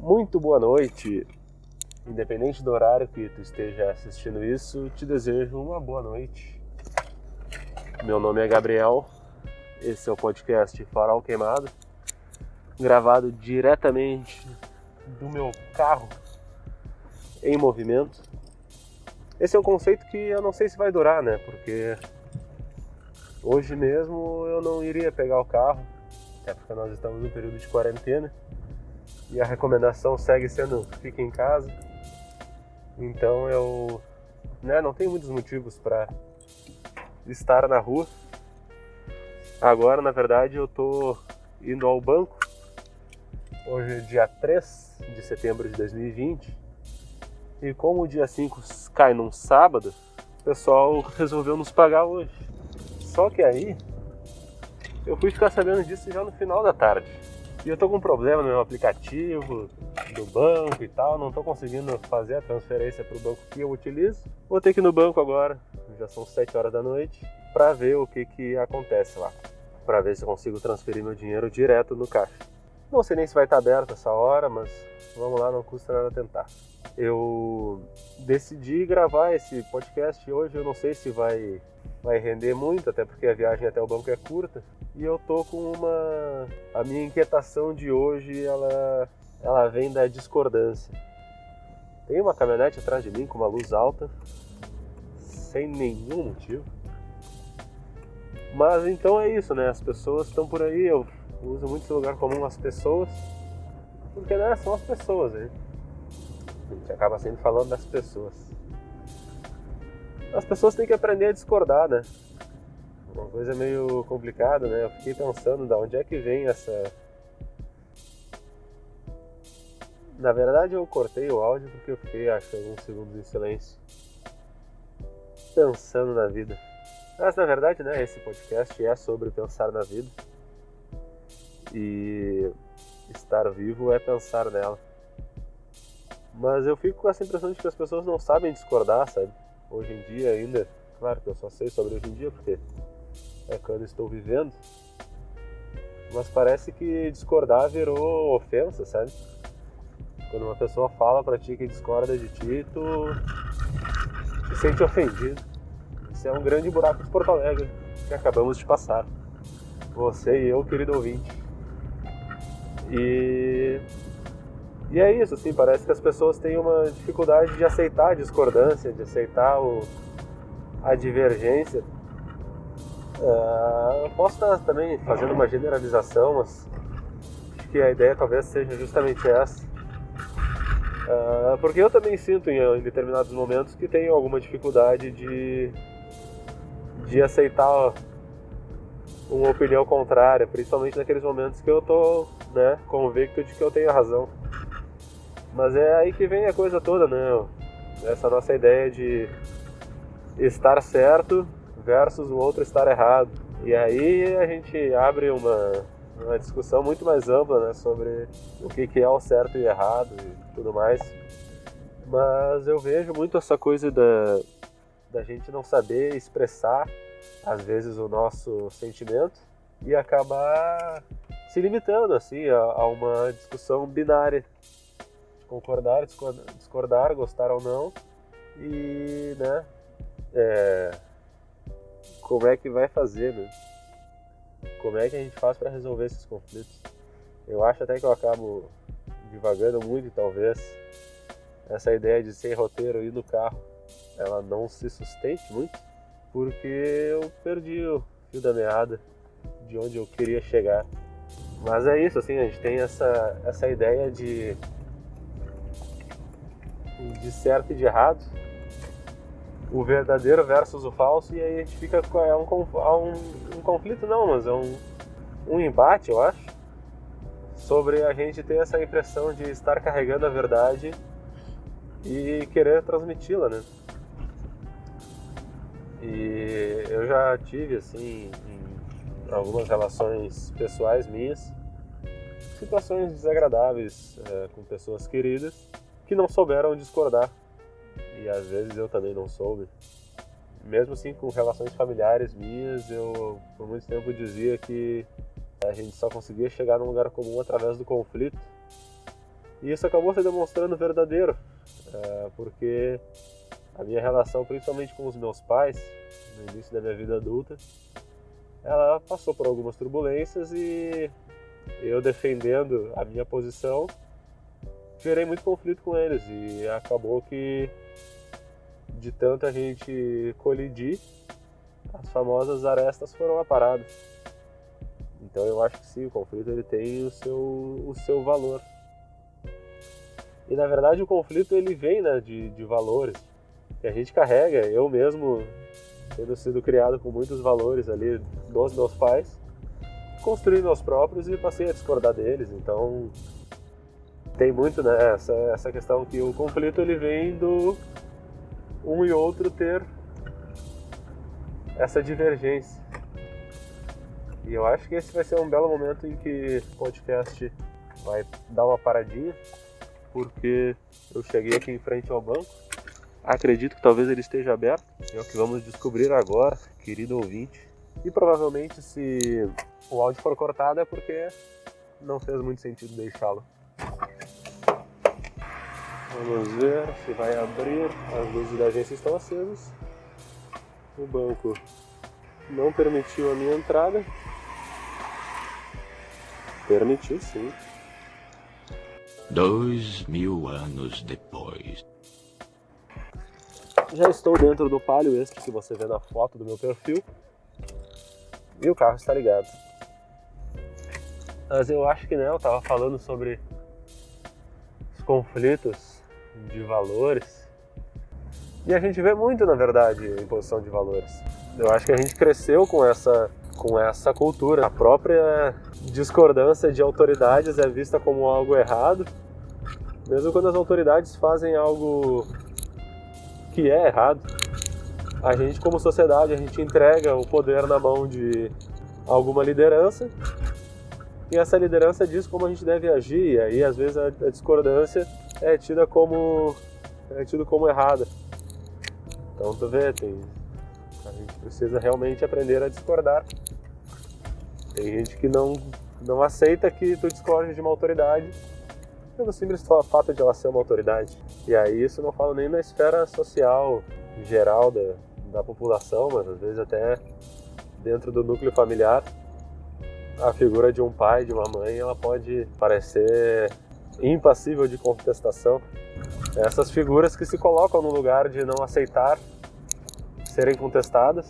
Muito boa noite. Independente do horário que tu esteja assistindo isso, te desejo uma boa noite. Meu nome é Gabriel. Esse é o podcast Farol Queimado, gravado diretamente do meu carro em movimento. Esse é um conceito que eu não sei se vai durar, né? Porque hoje mesmo eu não iria pegar o carro, até porque nós estamos no período de quarentena e a recomendação segue sendo fique em casa. Então eu né, não tenho muitos motivos para estar na rua. Agora, na verdade, eu tô indo ao banco. Hoje é dia 3 de setembro de 2020 e como o dia 5 cai num sábado, o pessoal resolveu nos pagar hoje. Só que aí eu fui ficar sabendo disso já no final da tarde. E eu tô com um problema no meu aplicativo do banco e tal, não tô conseguindo fazer a transferência para o banco que eu utilizo. Vou ter que ir no banco agora, já são 7 horas da noite, para ver o que que acontece lá, para ver se eu consigo transferir meu dinheiro direto no caixa. Não sei nem se vai estar aberto essa hora, mas vamos lá, não custa nada tentar eu decidi gravar esse podcast hoje. Eu não sei se vai, vai render muito, até porque a viagem até o banco é curta. E eu tô com uma. A minha inquietação de hoje ela, ela vem da discordância. Tem uma caminhonete atrás de mim com uma luz alta, sem nenhum motivo. Mas então é isso, né? As pessoas estão por aí, eu uso muito esse lugar comum as pessoas, porque né, são as pessoas, né? A gente acaba sempre falando das pessoas. As pessoas têm que aprender a discordar, né? Uma coisa meio complicada, né? Eu fiquei pensando de onde é que vem essa. Na verdade, eu cortei o áudio porque eu fiquei, acho, alguns segundos em silêncio. Pensando na vida. Mas, na verdade, né? Esse podcast é sobre pensar na vida. E estar vivo é pensar nela. Mas eu fico com essa impressão de que as pessoas não sabem discordar, sabe? Hoje em dia ainda, claro que eu só sei sobre hoje em dia porque é quando estou vivendo. Mas parece que discordar virou ofensa, sabe? Quando uma pessoa fala pra ti que discorda de ti, tu se sente ofendido. Isso é um grande buraco de Porto Alegre que acabamos de passar. Você e eu, querido ouvinte. E e é isso, assim, parece que as pessoas têm uma dificuldade de aceitar a discordância, de aceitar o, a divergência. Uh, eu posso estar também fazendo uma generalização, mas acho que a ideia talvez seja justamente essa. Uh, porque eu também sinto em, em, determinados momentos que tenho alguma dificuldade de, de aceitar uma opinião contrária, principalmente naqueles momentos que eu estou né, convicto de que eu tenho razão. Mas é aí que vem a coisa toda, né? Essa nossa ideia de estar certo versus o outro estar errado. E aí a gente abre uma, uma discussão muito mais ampla né, sobre o que, que é o certo e errado e tudo mais. Mas eu vejo muito essa coisa da, da gente não saber expressar, às vezes, o nosso sentimento e acabar se limitando assim a, a uma discussão binária concordar, discordar, gostar ou não. E, né, é, como é que vai fazer, né? Como é que a gente faz para resolver esses conflitos? Eu acho até que eu acabo divagando muito, talvez essa ideia de sem roteiro ir no carro, ela não se sustente muito, porque eu perdi o fio da meada de onde eu queria chegar. Mas é isso, assim, a gente tem essa, essa ideia de de certo e de errado, o verdadeiro versus o falso, e aí a gente fica com é um, um, um conflito, não, mas é um, um embate, eu acho, sobre a gente ter essa impressão de estar carregando a verdade e querer transmiti-la, né? E eu já tive, assim, em algumas relações pessoais minhas, situações desagradáveis é, com pessoas queridas que não souberam discordar. E às vezes eu também não soube. Mesmo assim, com relações familiares minhas, eu por muito tempo dizia que a gente só conseguia chegar num lugar comum através do conflito. E isso acabou se demonstrando verdadeiro, é, porque a minha relação, principalmente com os meus pais, no início da minha vida adulta, ela passou por algumas turbulências e eu defendendo a minha posição, gerei muito conflito com eles e acabou que de tanta gente colidir, as famosas arestas foram aparadas. Então eu acho que sim, o conflito ele tem o seu, o seu valor. E na verdade o conflito ele vem né, de, de valores que a gente carrega. Eu mesmo, tendo sido criado com muitos valores ali dos meus pais, construí meus próprios e passei a discordar deles. Então tem muito né, essa, essa questão que o conflito ele vem do um e outro ter essa divergência. E eu acho que esse vai ser um belo momento em que o podcast vai dar uma paradinha, porque eu cheguei aqui em frente ao banco. Acredito que talvez ele esteja aberto. É o que vamos descobrir agora, querido ouvinte. E provavelmente se o áudio for cortado é porque não fez muito sentido deixá-lo. Vamos ver se vai abrir. As luzes da agência estão acesas. O banco não permitiu a minha entrada. Permitiu sim. Dois mil anos depois. Já estou dentro do Palio, este que você vê na foto do meu perfil. E o carro está ligado. Mas eu acho que né, eu estava falando sobre os conflitos de valores. E a gente vê muito, na verdade, imposição de valores. Eu acho que a gente cresceu com essa, com essa cultura. A própria discordância de autoridades é vista como algo errado, mesmo quando as autoridades fazem algo que é errado. A gente, como sociedade, a gente entrega o poder na mão de alguma liderança e essa liderança diz como a gente deve agir, e aí às vezes a, discordância é tida como é tido como errada. Então tu vê, tem, a gente precisa realmente aprender a discordar. Tem gente que não, não aceita que tu discorde de uma autoridade pelo simples fato de ela ser uma autoridade. E aí isso não falo nem na esfera social geral da, da população, mas às vezes até dentro do núcleo familiar a figura de um pai, de uma mãe, ela pode parecer impassível de contestação. Essas figuras que se colocam no lugar de não aceitar serem contestadas.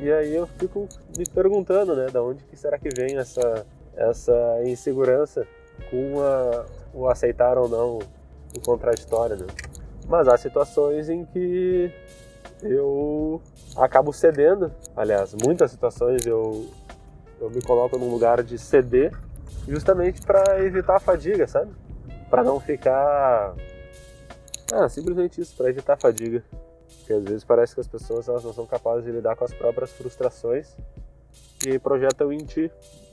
E aí eu fico me perguntando, né, da onde que será que vem essa essa insegurança com a, o aceitar ou não o contraditório, né? Mas há situações em que eu acabo cedendo. Aliás, muitas situações eu eu me coloco num lugar de ceder justamente para evitar a fadiga, sabe? Para não ficar ah, simplesmente isso, para evitar fadiga. Porque às vezes parece que as pessoas elas não são capazes de lidar com as próprias frustrações e projetam em ti.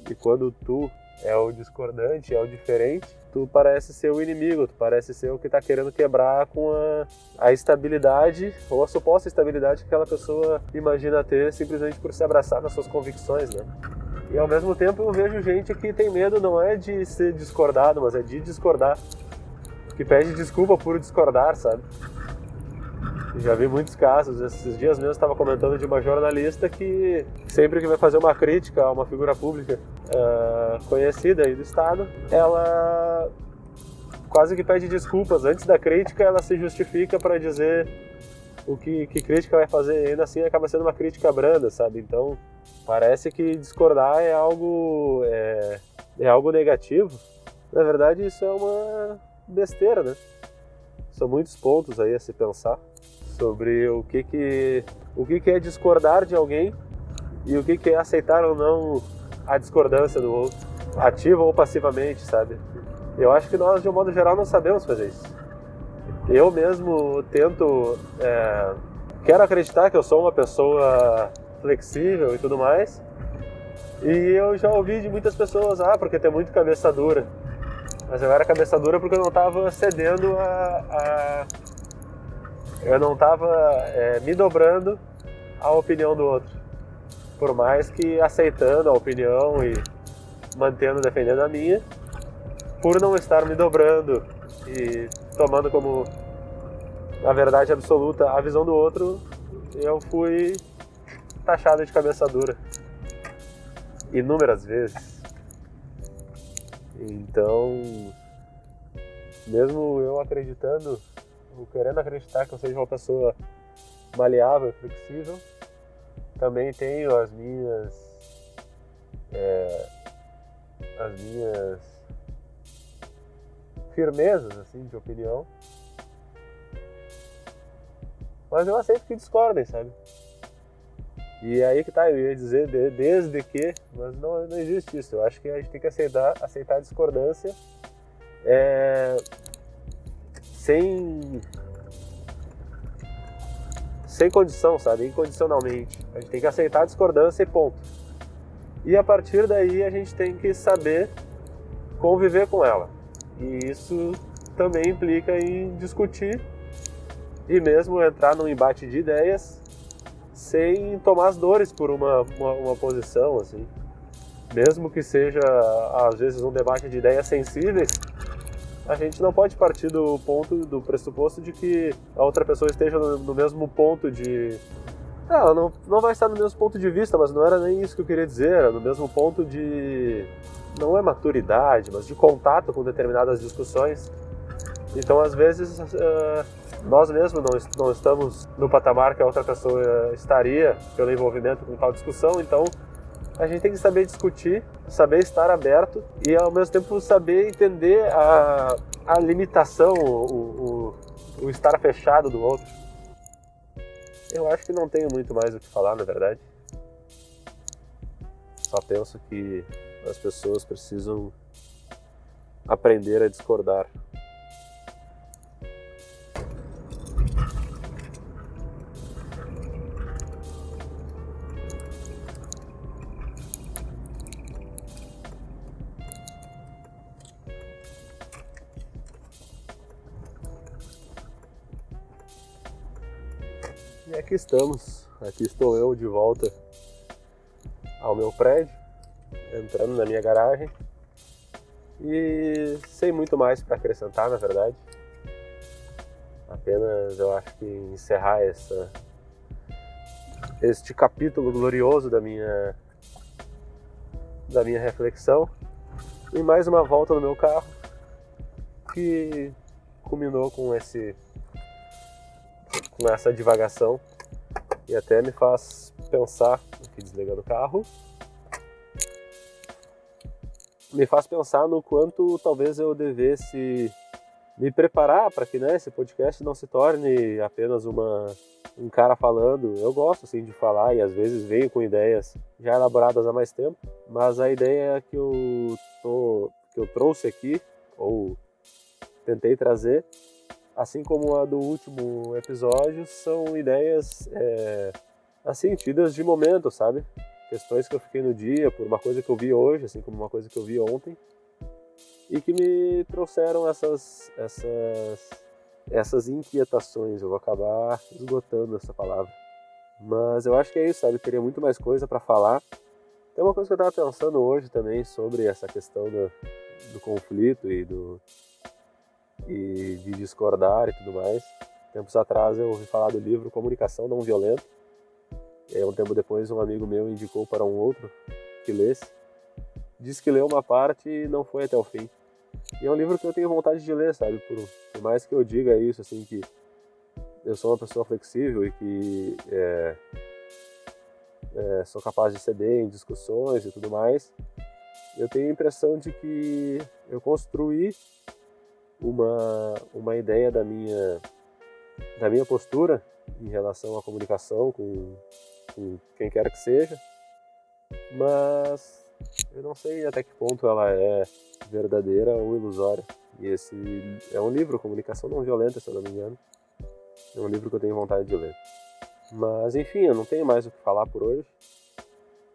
E quando tu é o discordante, é o diferente, tu parece ser o inimigo, tu parece ser o que está querendo quebrar com a, a estabilidade ou a suposta estabilidade que aquela pessoa imagina ter simplesmente por se abraçar nas suas convicções, né? E ao mesmo tempo eu vejo gente que tem medo não é de ser discordado, mas é de discordar. Que pede desculpa por discordar, sabe? Já vi muitos casos. Esses dias mesmo estava comentando de uma jornalista que sempre que vai fazer uma crítica a uma figura pública uh, conhecida aí do Estado, ela quase que pede desculpas. Antes da crítica, ela se justifica para dizer o que, que crítica vai fazer. Ainda assim, acaba sendo uma crítica branda, sabe? Então, Parece que discordar é algo é, é algo negativo. Na verdade, isso é uma besteira, né? São muitos pontos aí a se pensar sobre o que que o que que é discordar de alguém e o que que é aceitar ou não a discordância do outro, ativa ou passivamente, sabe? Eu acho que nós, de um modo geral, não sabemos fazer isso. Eu mesmo tento, é, quero acreditar que eu sou uma pessoa flexível e tudo mais. E eu já ouvi de muitas pessoas, ah, porque tem muito cabeça dura. Mas eu era cabeça dura porque eu não estava cedendo a, a, Eu não estava é, me dobrando à opinião do outro. Por mais que aceitando a opinião e mantendo, defendendo a minha, por não estar me dobrando e tomando como a verdade absoluta a visão do outro, eu fui taxado de cabeça dura inúmeras vezes. Então, mesmo eu acreditando, ou querendo acreditar que eu seja uma pessoa maleável, flexível, também tenho as minhas é, as minhas firmezas assim de opinião mas eu aceito que discordem sabe e aí que tá eu ia dizer de, desde que mas não, não existe isso eu acho que a gente tem que aceitar aceitar a discordância é, sem sem condição, sabe? Incondicionalmente. A gente tem que aceitar a discordância e ponto. E a partir daí a gente tem que saber conviver com ela. E isso também implica em discutir e mesmo entrar num embate de ideias sem tomar as dores por uma, uma, uma posição, assim. Mesmo que seja, às vezes, um debate de ideias sensíveis, a gente não pode partir do ponto, do pressuposto de que a outra pessoa esteja no, no mesmo ponto de. Ela não, não vai estar no mesmo ponto de vista, mas não era nem isso que eu queria dizer, era no mesmo ponto de. Não é maturidade, mas de contato com determinadas discussões. Então, às vezes, uh, nós mesmos não, não estamos no patamar que a outra pessoa estaria pelo envolvimento com tal discussão, então a gente tem que saber discutir, saber estar aberto e ao mesmo tempo saber entender a, a limitação, o, o, o estar fechado do outro. Eu acho que não tenho muito mais o que falar, na verdade. Só penso que as pessoas precisam aprender a discordar. Estamos, aqui estou eu de volta ao meu prédio, entrando na minha garagem. E sem muito mais para acrescentar, na verdade. Apenas eu acho que encerrar essa este capítulo glorioso da minha da minha reflexão. E mais uma volta no meu carro que culminou com esse com essa divagação e até me faz pensar, aqui desligando o carro, me faz pensar no quanto talvez eu devesse me preparar para que né, esse podcast não se torne apenas uma, um cara falando. Eu gosto assim de falar e às vezes venho com ideias já elaboradas há mais tempo, mas a ideia que eu tô, que eu trouxe aqui ou tentei trazer assim como a do último episódio, são ideias é, assim, tidas de momento, sabe? Questões que eu fiquei no dia, por uma coisa que eu vi hoje, assim como uma coisa que eu vi ontem, e que me trouxeram essas, essas, essas inquietações. Eu vou acabar esgotando essa palavra. Mas eu acho que é isso, sabe? Teria muito mais coisa para falar. Tem uma coisa que eu estava pensando hoje também sobre essa questão do, do conflito e do, e de discordar e tudo mais. Tempos atrás eu ouvi falar do livro Comunicação Não Violenta. E aí um tempo depois um amigo meu indicou para um outro que lesse. Disse que leu uma parte e não foi até o fim. E é um livro que eu tenho vontade de ler, sabe? Por, por mais que eu diga isso, assim, que eu sou uma pessoa flexível e que é, é, sou capaz de ceder em discussões e tudo mais, eu tenho a impressão de que eu construí uma, uma ideia da minha, da minha postura em relação à comunicação com, com quem quer que seja, mas eu não sei até que ponto ela é verdadeira ou ilusória. E esse é um livro, Comunicação Não Violenta, se eu não me engano. É um livro que eu tenho vontade de ler. Mas enfim, eu não tenho mais o que falar por hoje.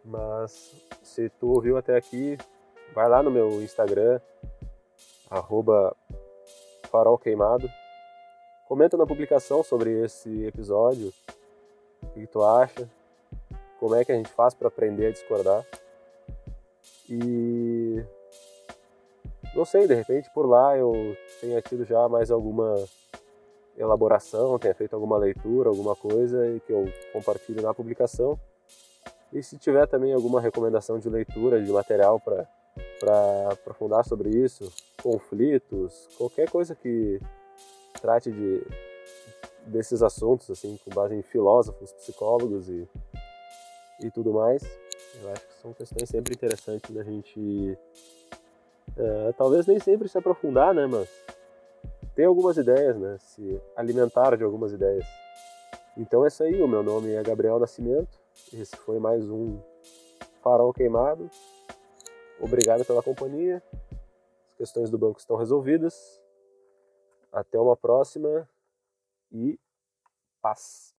Mas se tu ouviu até aqui, vai lá no meu Instagram, arroba Farol Queimado. Comenta na publicação sobre esse episódio, o que tu acha, como é que a gente faz para aprender a discordar. E não sei, de repente por lá eu tenha tido já mais alguma elaboração, tenha feito alguma leitura, alguma coisa e que eu compartilho na publicação. E se tiver também alguma recomendação de leitura, de material para aprofundar sobre isso, conflitos, qualquer coisa que trate de, desses assuntos, assim, com base em filósofos, psicólogos e, e tudo mais, eu acho que são questões sempre interessantes da gente, é, talvez nem sempre se aprofundar, né, mas ter algumas ideias, né, se alimentar de algumas ideias. Então é isso aí, o meu nome é Gabriel Nascimento, esse foi mais um Farol Queimado. Obrigado pela companhia, as questões do banco estão resolvidas. Até uma próxima e paz.